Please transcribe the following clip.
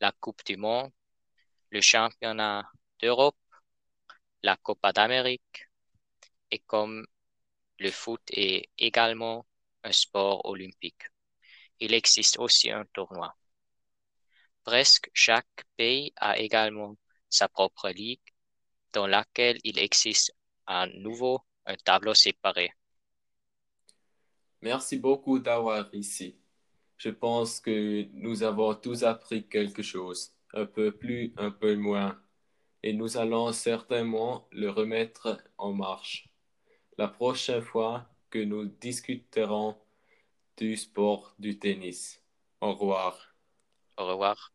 La Coupe du Monde, le Championnat d'Europe, la Copa d'Amérique, et comme le foot est également un sport olympique, il existe aussi un tournoi. Presque chaque pays a également sa propre ligue dans laquelle il existe à nouveau un tableau séparé. Merci beaucoup d'avoir ici. Je pense que nous avons tous appris quelque chose, un peu plus, un peu moins, et nous allons certainement le remettre en marche. La prochaine fois que nous discuterons du sport du tennis. Au revoir. Au revoir.